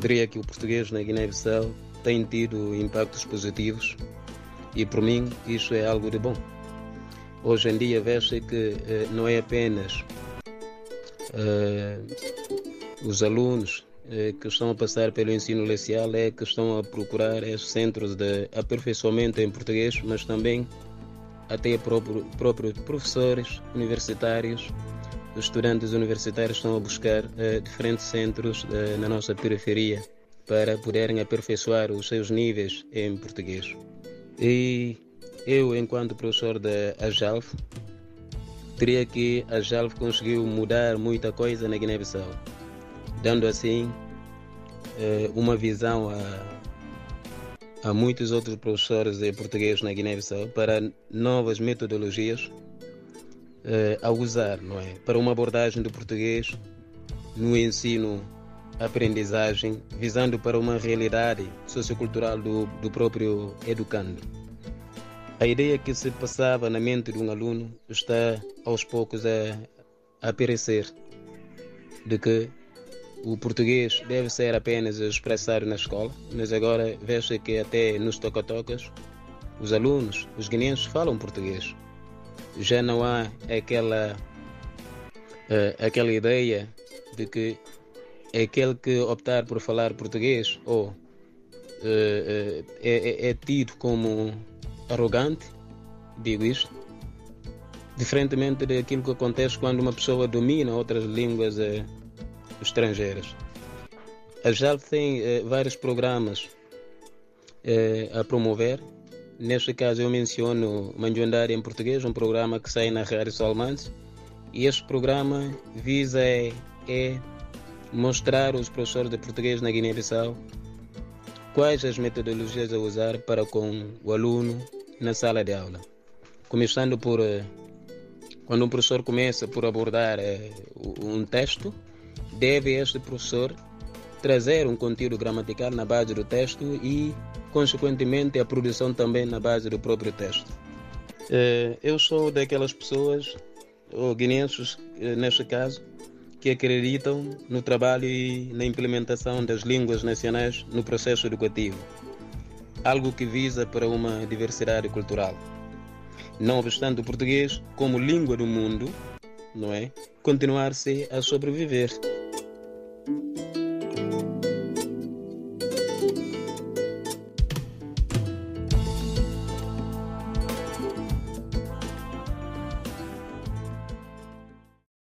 diria que o português na Guiné-Bissau tem tido impactos positivos e, por mim, isso é algo de bom. Hoje em dia, vê-se que eh, não é apenas eh, os alunos eh, que estão a passar pelo ensino liceal é que estão a procurar esses centros de aperfeiçoamento em português, mas também até próprio, próprios professores universitários, estudantes universitários estão a buscar eh, diferentes centros eh, na nossa periferia para poderem aperfeiçoar os seus níveis em português. E eu, enquanto professor da AJALF, diria que a JALF conseguiu mudar muita coisa na Guiné-Bissau, dando assim eh, uma visão a, a muitos outros professores de português na Guiné-Bissau para novas metodologias a usar, não é? Para uma abordagem do português no ensino aprendizagem, visando para uma realidade sociocultural do, do próprio educando. A ideia que se passava na mente de um aluno está aos poucos a, a perecer, de que o português deve ser apenas expressado na escola, mas agora vê-se que até nos toca-tocas os alunos, os guineenses, falam português. Já não há aquela, uh, aquela ideia de que aquele que optar por falar português ou uh, uh, é, é, tido como arrogante, digo isto, diferentemente daquilo que acontece quando uma pessoa domina outras línguas uh, estrangeiras. A JALF tem vários programas a promover. Neste caso, eu menciono Manjuandari em português, um programa que sai na Rádio Salmantes. E este programa visa é, é mostrar aos professores de português na Guiné-Bissau quais as metodologias a usar para com o aluno na sala de aula. Começando por eh, quando um professor começa por abordar eh, um texto, deve este professor trazer um conteúdo gramatical na base do texto e, consequentemente, a produção também na base do próprio texto. Eh, eu sou daquelas pessoas, ou guineenses neste caso, que acreditam no trabalho e na implementação das línguas nacionais no processo educativo, algo que visa para uma diversidade cultural. Não obstante o português, como língua do mundo, não é, continuar-se a sobreviver.